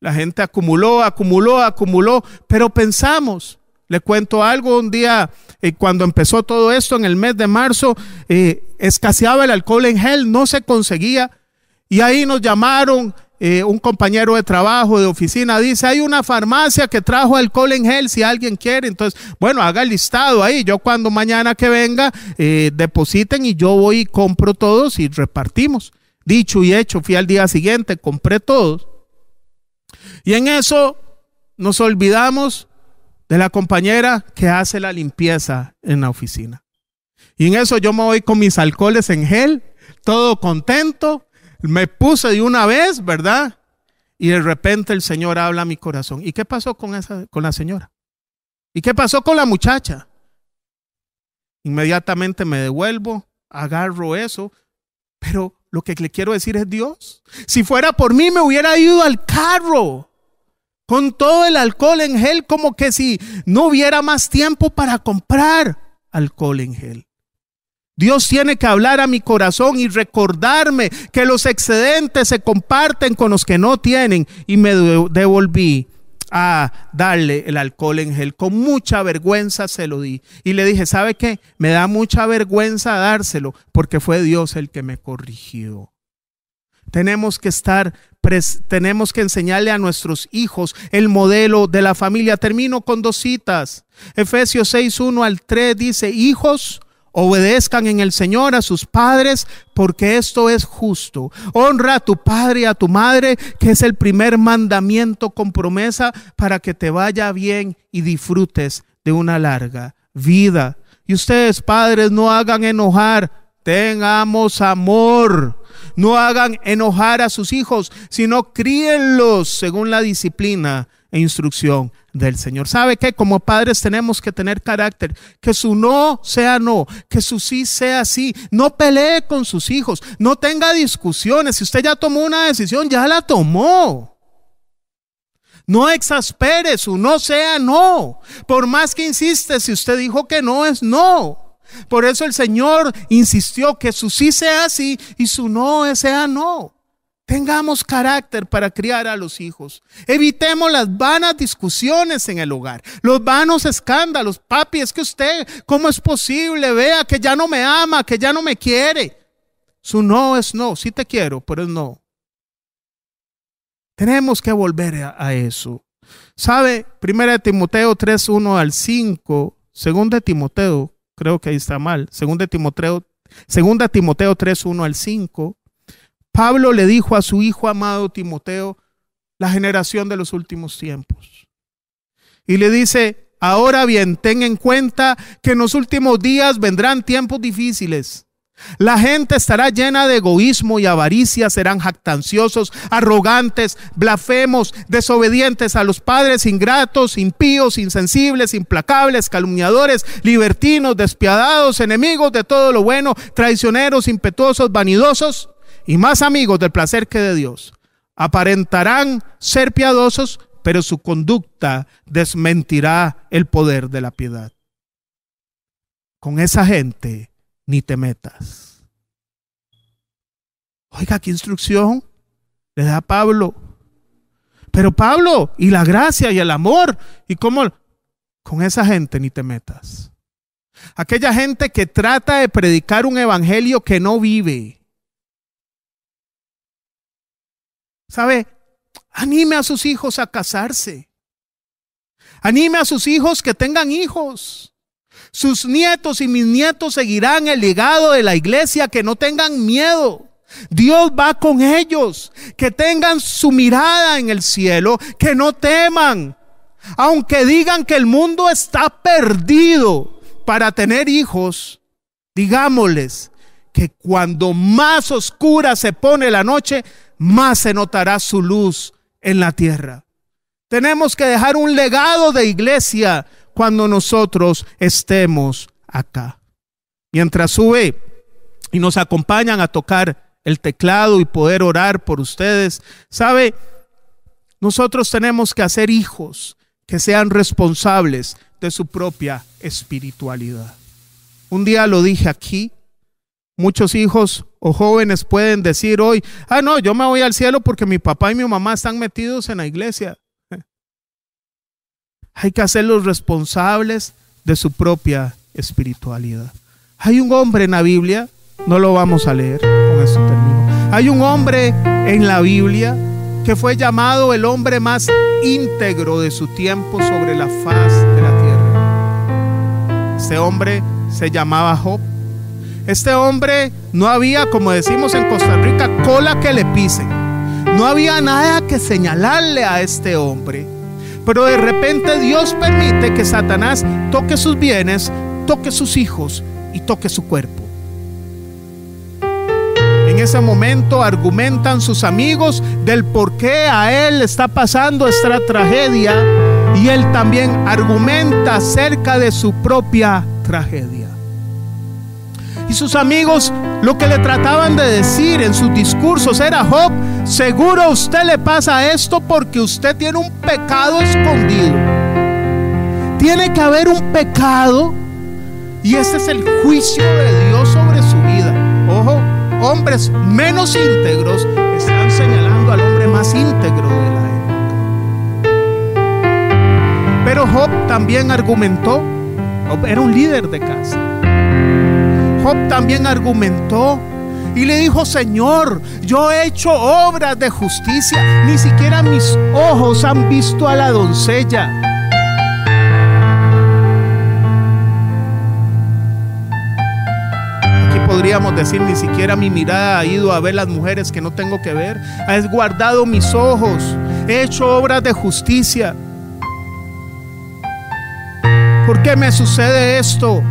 S1: La gente acumuló, acumuló, acumuló, pero pensamos, le cuento algo, un día eh, cuando empezó todo esto en el mes de marzo, eh, escaseaba el alcohol en gel, no se conseguía. Y ahí nos llamaron eh, un compañero de trabajo, de oficina, dice, hay una farmacia que trajo alcohol en gel si alguien quiere. Entonces, bueno, haga el listado ahí. Yo cuando mañana que venga, depositen y yo voy y compro todos y repartimos. Dicho y hecho, fui al día siguiente, compré todos. Y en eso nos olvidamos de la compañera que hace la limpieza en la oficina. Y en eso yo me voy con mis alcoholes en gel, todo contento, me puse de una vez, ¿verdad? Y de repente el Señor habla a mi corazón. ¿Y qué pasó con esa con la señora? ¿Y qué pasó con la muchacha? Inmediatamente me devuelvo, agarro eso, pero lo que le quiero decir es Dios. Si fuera por mí me hubiera ido al carro con todo el alcohol en gel como que si no hubiera más tiempo para comprar alcohol en gel. Dios tiene que hablar a mi corazón y recordarme que los excedentes se comparten con los que no tienen. Y me devolví a darle el alcohol en gel. Con mucha vergüenza se lo di. Y le dije, ¿sabe qué? Me da mucha vergüenza dárselo porque fue Dios el que me corrigió. Tenemos que estar, tenemos que enseñarle a nuestros hijos el modelo de la familia. Termino con dos citas. Efesios 6, 1 al 3 dice, hijos, Obedezcan en el Señor a sus padres, porque esto es justo. Honra a tu padre y a tu madre, que es el primer mandamiento con promesa para que te vaya bien y disfrutes de una larga vida. Y ustedes, padres, no hagan enojar, tengamos amor. No hagan enojar a sus hijos, sino críenlos según la disciplina e instrucción del Señor. ¿Sabe que Como padres tenemos que tener carácter. Que su no sea no, que su sí sea sí. No pelee con sus hijos, no tenga discusiones. Si usted ya tomó una decisión, ya la tomó. No exaspere, su no sea no. Por más que insiste, si usted dijo que no es no. Por eso el Señor insistió que su sí sea sí y su no sea no. Tengamos carácter para criar a los hijos. Evitemos las vanas discusiones en el hogar, los vanos escándalos. Papi, es que usted, ¿cómo es posible? Vea que ya no me ama, que ya no me quiere. Su no es no, sí te quiero, pero es no. Tenemos que volver a, eso. ¿Sabe? Primera de Timoteo 3, 1 al 5. Segunda de Timoteo, creo que ahí está mal. Segunda Timoteo, segunda Timoteo 3, 1 al 5. Pablo le dijo a su hijo amado Timoteo, la generación de los últimos tiempos. Y le dice, ahora bien, ten en cuenta que en los últimos días vendrán tiempos difíciles. La gente estará llena de egoísmo y avaricia, serán jactanciosos, arrogantes, blasfemos, desobedientes a los padres, ingratos, impíos, insensibles, implacables, calumniadores, libertinos, despiadados, enemigos de todo lo bueno, traicioneros, impetuosos, vanidosos y más amigos del placer que de Dios. Aparentarán ser piadosos, pero su conducta desmentirá el poder de la piedad. Con esa gente ni te metas. Oiga, qué instrucción le da Pablo. Pero Pablo, y la gracia y el amor, y cómo con esa gente ni te metas. Aquella gente que trata de predicar un evangelio que no vive ¿Sabe? Anime a sus hijos a casarse. Anime a sus hijos que tengan hijos. Sus nietos y mis nietos seguirán el legado de la iglesia, que no tengan miedo. Dios va con ellos, que tengan su mirada en el cielo, que no teman. Aunque digan que el mundo está perdido para tener hijos, digámosles que cuando más oscura se pone la noche, más se notará su luz en la tierra. Tenemos que dejar un legado de iglesia cuando nosotros estemos acá. Mientras sube y nos acompañan a tocar el teclado y poder orar por ustedes, ¿sabe? Nosotros tenemos que hacer hijos que sean responsables de su propia espiritualidad. Un día lo dije aquí, muchos hijos o jóvenes pueden decir hoy, ah, no, yo me voy al cielo porque mi papá y mi mamá están metidos en la iglesia. Hay que hacerlos responsables de su propia espiritualidad. Hay un hombre en la Biblia, no lo vamos a leer, con esto termino. Hay un hombre en la Biblia que fue llamado el hombre más íntegro de su tiempo sobre la faz de la tierra. Este hombre se llamaba Job. Este hombre no había, como decimos en Costa Rica, cola que le pisen. No había nada que señalarle a este hombre. Pero de repente Dios permite que Satanás toque sus bienes, toque sus hijos y toque su cuerpo. En ese momento argumentan sus amigos del por qué a él está pasando esta tragedia y él también argumenta acerca de su propia tragedia. Y sus amigos lo que le trataban de decir en sus discursos era, Job, seguro a usted le pasa esto porque usted tiene un pecado escondido. Tiene que haber un pecado y ese es el juicio de Dios sobre su vida. Ojo, hombres menos íntegros están señalando al hombre más íntegro de la época. Pero Job también argumentó, era un líder de casa. Job también argumentó y le dijo, Señor, yo he hecho obras de justicia, ni siquiera mis ojos han visto a la doncella. Aquí podríamos decir, ni siquiera mi mirada ha ido a ver las mujeres que no tengo que ver. Has guardado mis ojos, he hecho obras de justicia. ¿Por qué me sucede esto?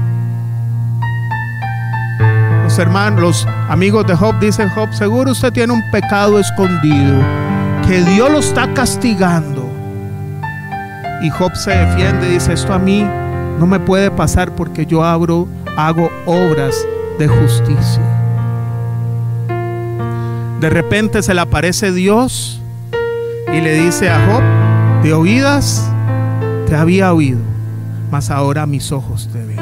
S1: Hermanos, los amigos de Job dicen, Job, seguro usted tiene un pecado escondido, que Dios lo está castigando. Y Job se defiende y dice, esto a mí no me puede pasar porque yo abro, hago obras de justicia. De repente se le aparece Dios y le dice a Job, de oídas te había oído, mas ahora mis ojos te ven.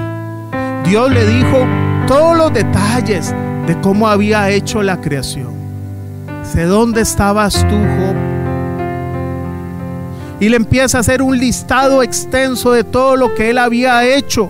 S1: Dios le dijo, todos los detalles de cómo había hecho la creación. ¿De dónde estabas tú, Job? Y le empieza a hacer un listado extenso de todo lo que él había hecho.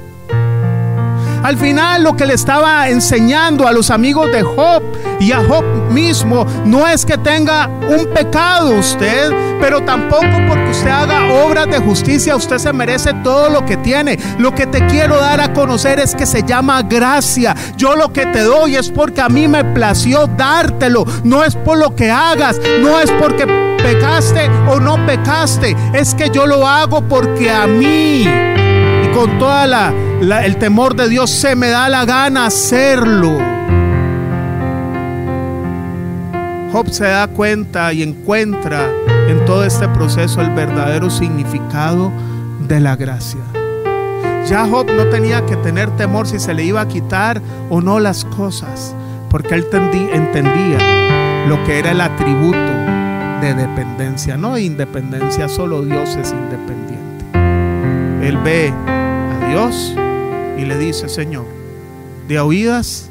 S1: Al final lo que le estaba enseñando a los amigos de Job y a Job mismo no es que tenga un pecado usted, pero tampoco porque usted haga obras de justicia usted se merece todo lo que tiene. Lo que te quiero dar a conocer es que se llama gracia. Yo lo que te doy es porque a mí me plació dártelo, no es por lo que hagas, no es porque pecaste o no pecaste, es que yo lo hago porque a mí y con toda la el temor de Dios se me da la gana hacerlo. Job se da cuenta y encuentra en todo este proceso el verdadero significado de la gracia. Ya Job no tenía que tener temor si se le iba a quitar o no las cosas, porque él entendía lo que era el atributo de dependencia, no independencia, solo Dios es independiente. Él ve a Dios y le dice, Señor, de oídas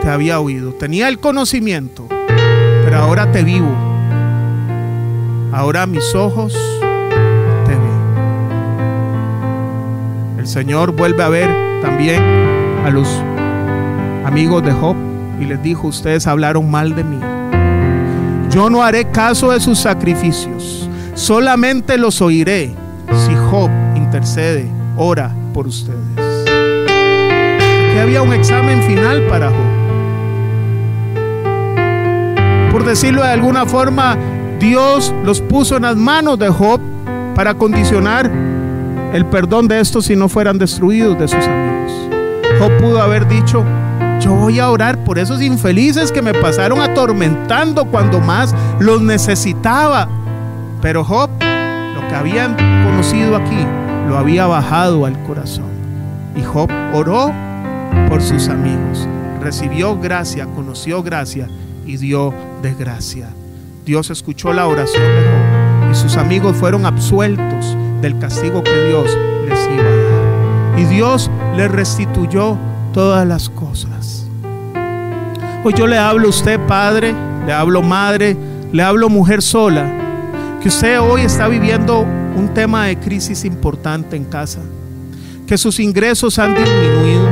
S1: te había oído, tenía el conocimiento, pero ahora te vivo, ahora mis ojos te ven. El Señor vuelve a ver también a los amigos de Job y les dijo, ustedes hablaron mal de mí. Yo no haré caso de sus sacrificios, solamente los oiré si Job intercede, ora por ustedes había un examen final para Job. Por decirlo de alguna forma, Dios los puso en las manos de Job para condicionar el perdón de estos si no fueran destruidos de sus amigos. Job pudo haber dicho, Yo voy a orar por esos infelices que me pasaron atormentando cuando más los necesitaba. Pero Job, lo que habían conocido aquí, lo había bajado al corazón. Y Job oró por sus amigos. Recibió gracia, conoció gracia y dio de gracia. Dios escuchó la oración de y sus amigos fueron absueltos del castigo que Dios les iba a dar. Y Dios les restituyó todas las cosas. Hoy yo le hablo a usted, padre, le hablo madre, le hablo mujer sola, que usted hoy está viviendo un tema de crisis importante en casa, que sus ingresos han disminuido,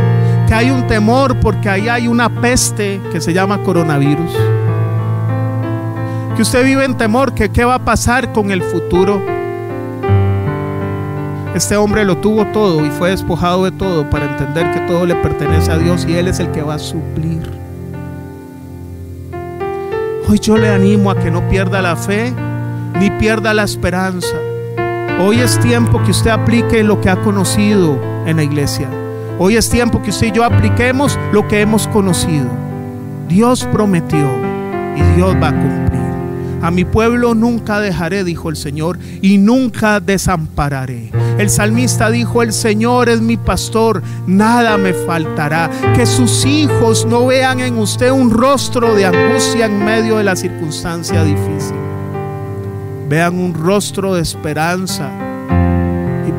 S1: que hay un temor porque ahí hay una peste que se llama coronavirus, que usted vive en temor que qué va a pasar con el futuro. Este hombre lo tuvo todo y fue despojado de todo para entender que todo le pertenece a Dios y Él es el que va a suplir. Hoy yo le animo a que no pierda la fe ni pierda la esperanza. Hoy es tiempo que usted aplique lo que ha conocido en la iglesia. Hoy es tiempo que usted y yo apliquemos lo que hemos conocido. Dios prometió y Dios va a cumplir. A mi pueblo nunca dejaré, dijo el Señor, y nunca desampararé. El salmista dijo, el Señor es mi pastor, nada me faltará. Que sus hijos no vean en usted un rostro de angustia en medio de la circunstancia difícil vean un rostro de esperanza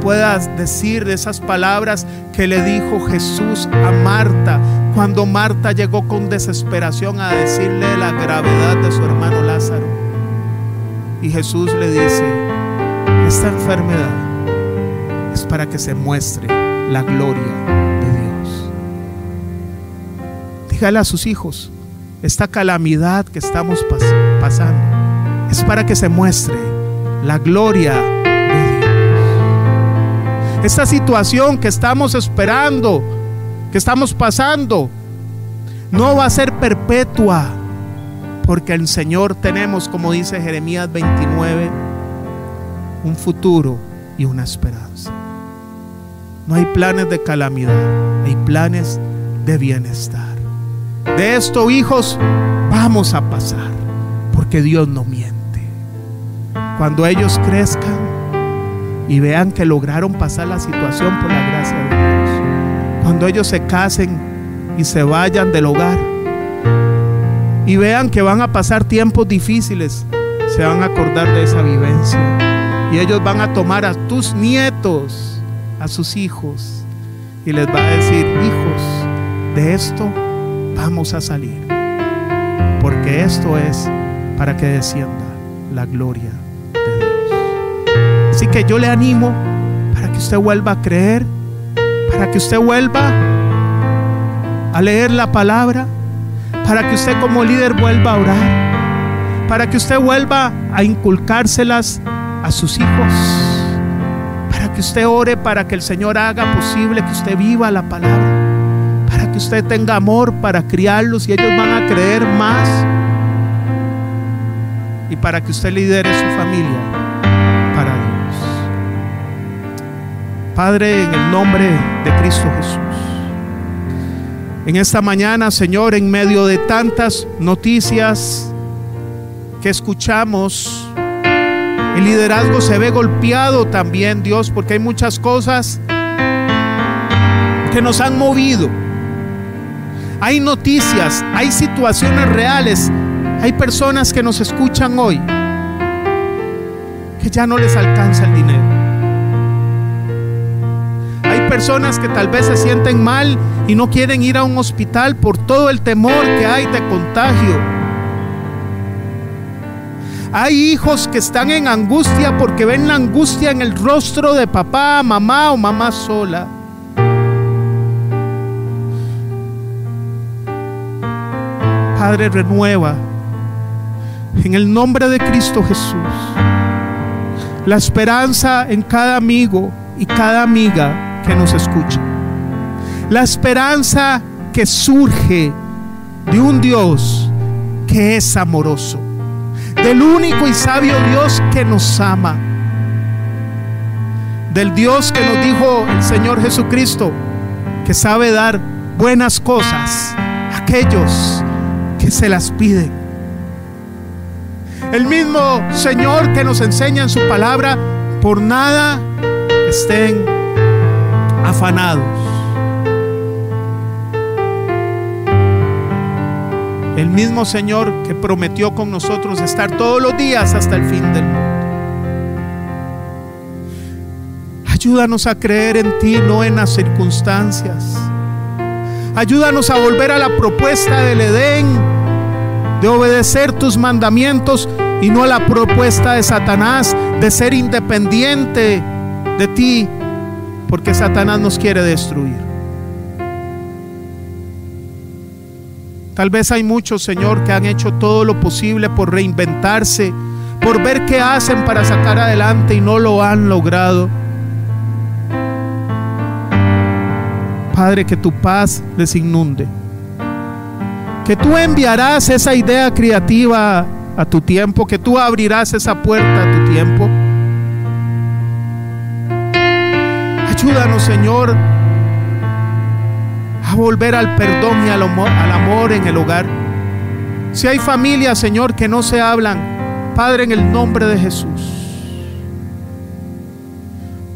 S1: puedas decir esas palabras que le dijo Jesús a Marta cuando Marta llegó con desesperación a decirle la gravedad de su hermano Lázaro. Y Jesús le dice, esta enfermedad es para que se muestre la gloria de Dios. Dígale a sus hijos, esta calamidad que estamos pasando es para que se muestre la gloria de. Esta situación que estamos esperando, que estamos pasando, no va a ser perpetua, porque el Señor tenemos, como dice Jeremías 29, un futuro y una esperanza. No hay planes de calamidad, hay planes de bienestar. De esto, hijos, vamos a pasar, porque Dios no miente. Cuando ellos crezcan y vean que lograron pasar la situación por la gracia de Dios. Cuando ellos se casen y se vayan del hogar y vean que van a pasar tiempos difíciles, se van a acordar de esa vivencia. Y ellos van a tomar a tus nietos, a sus hijos, y les va a decir, hijos, de esto vamos a salir. Porque esto es para que descienda la gloria Así que yo le animo para que usted vuelva a creer, para que usted vuelva a leer la palabra, para que usted como líder vuelva a orar, para que usted vuelva a inculcárselas a sus hijos, para que usted ore para que el Señor haga posible que usted viva la palabra, para que usted tenga amor para criarlos y ellos van a creer más y para que usted lidere su familia Padre, en el nombre de Cristo Jesús. En esta mañana, Señor, en medio de tantas noticias que escuchamos, el liderazgo se ve golpeado también, Dios, porque hay muchas cosas que nos han movido. Hay noticias, hay situaciones reales, hay personas que nos escuchan hoy que ya no les alcanza el dinero personas que tal vez se sienten mal y no quieren ir a un hospital por todo el temor que hay de contagio. Hay hijos que están en angustia porque ven la angustia en el rostro de papá, mamá o mamá sola. Padre, renueva en el nombre de Cristo Jesús la esperanza en cada amigo y cada amiga que nos escucha. La esperanza que surge de un Dios que es amoroso, del único y sabio Dios que nos ama, del Dios que nos dijo el Señor Jesucristo, que sabe dar buenas cosas aquellos que se las piden. El mismo Señor que nos enseña en su palabra, por nada estén afanados. El mismo Señor que prometió con nosotros estar todos los días hasta el fin del mundo. Ayúdanos a creer en ti, no en las circunstancias. Ayúdanos a volver a la propuesta del Edén, de obedecer tus mandamientos y no a la propuesta de Satanás de ser independiente de ti, porque Satanás nos quiere destruir. Tal vez hay muchos, Señor, que han hecho todo lo posible por reinventarse, por ver qué hacen para sacar adelante y no lo han logrado. Padre, que tu paz les inunde. Que tú enviarás esa idea creativa a tu tiempo, que tú abrirás esa puerta a tu tiempo. Ayúdanos, Señor, a volver al perdón y al amor, en el hogar. Si hay familias, Señor, que no se hablan, Padre, en el nombre de Jesús,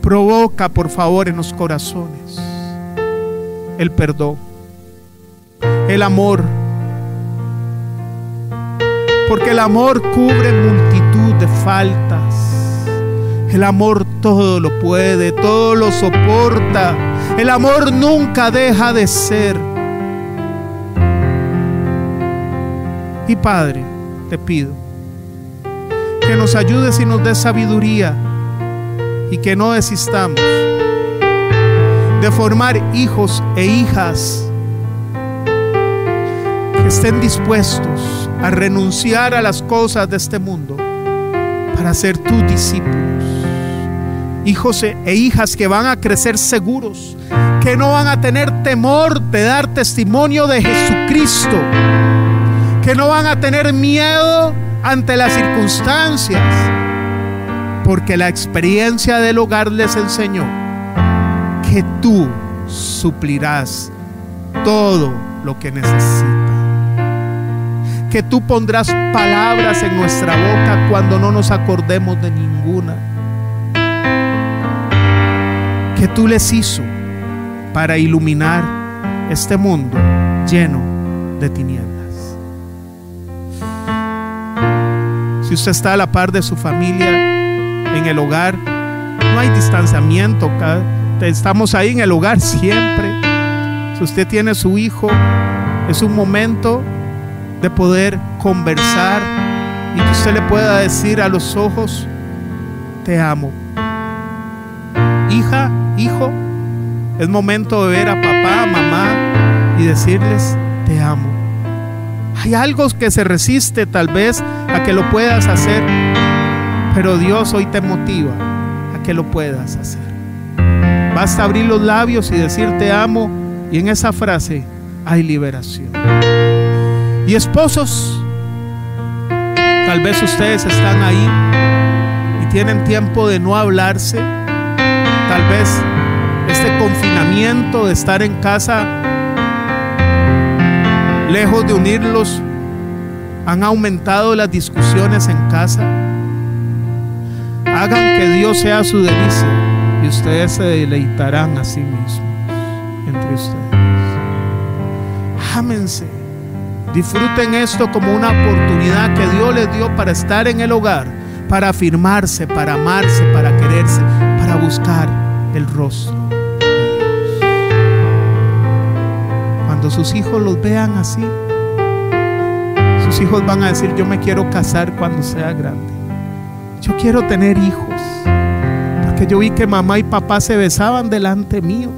S1: provoca, por favor, en los corazones el perdón, el amor. Porque el amor cubre multitud de faltas. El amor todo lo puede, todo lo soporta. El amor nunca deja de ser. Y Padre, te pido que nos ayudes y nos des sabiduría y que no desistamos de formar hijos e hijas que estén dispuestos a renunciar a las cosas de este mundo para ser tus discípulos. Hijos e, e hijas que van a crecer seguros, que no van a tener temor de dar testimonio de Jesucristo, que no van a tener miedo ante las circunstancias, porque la experiencia del hogar les enseñó que tú suplirás todo lo que necesita. Que tú pondrás palabras en nuestra boca cuando no nos acordemos de ninguna. Que tú les hizo para iluminar este mundo lleno de tinieblas. Si usted está a la par de su familia en el hogar, no hay distanciamiento estamos ahí en el hogar siempre. Si usted tiene su hijo, es un momento de poder conversar y que usted le pueda decir a los ojos, te amo. Hija, hijo, es momento de ver a papá, mamá y decirles, te amo. Hay algo que se resiste tal vez a que lo puedas hacer, pero Dios hoy te motiva a que lo puedas hacer. Basta abrir los labios y decir te amo y en esa frase hay liberación. Y esposos, tal vez ustedes están ahí y tienen tiempo de no hablarse. Tal vez este confinamiento de estar en casa, lejos de unirlos, han aumentado las discusiones en casa. Hagan que Dios sea su delicia y ustedes se deleitarán a sí mismos entre ustedes. Ámense. Disfruten esto como una oportunidad que Dios les dio para estar en el hogar, para afirmarse, para amarse, para quererse, buscar el rostro de Dios. Cuando sus hijos los vean así, sus hijos van a decir, yo me quiero casar cuando sea grande. Yo quiero tener hijos yo vi que mamá y papá se besaban delante mío.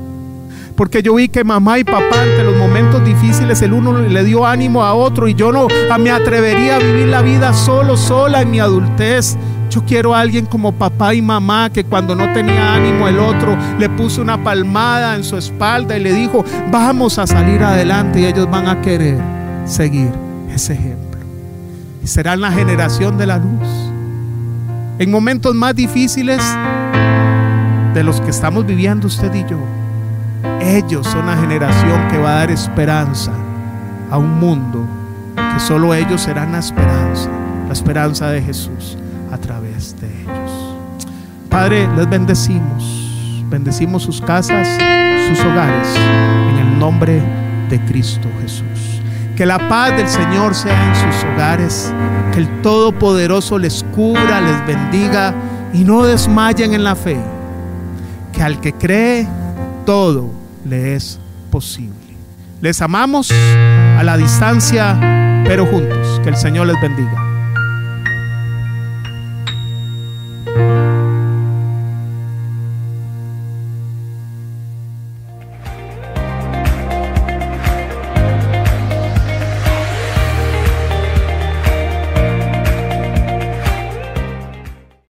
S1: Porque yo vi que mamá y papá ante los momentos difíciles el uno le dio ánimo a otro y yo no me atrevería a vivir la vida solo, sola en mi adultez. Yo quiero a alguien como papá y mamá que cuando no tenía ánimo el otro le puso una palmada en su espalda y le dijo, vamos a salir adelante y ellos van a querer seguir ese ejemplo. Y serán la generación de la luz. En momentos más difíciles de los que estamos viviendo usted y yo. Ellos son la generación que va a dar esperanza a un mundo que solo ellos serán la esperanza, la esperanza de Jesús a través. Padre, les bendecimos, bendecimos sus casas, sus hogares, en el nombre de Cristo Jesús. Que la paz del Señor sea en sus hogares, que el Todopoderoso les cubra, les bendiga y no desmayen en la fe. Que al que cree, todo le es posible. Les amamos a la distancia, pero juntos. Que el Señor les bendiga.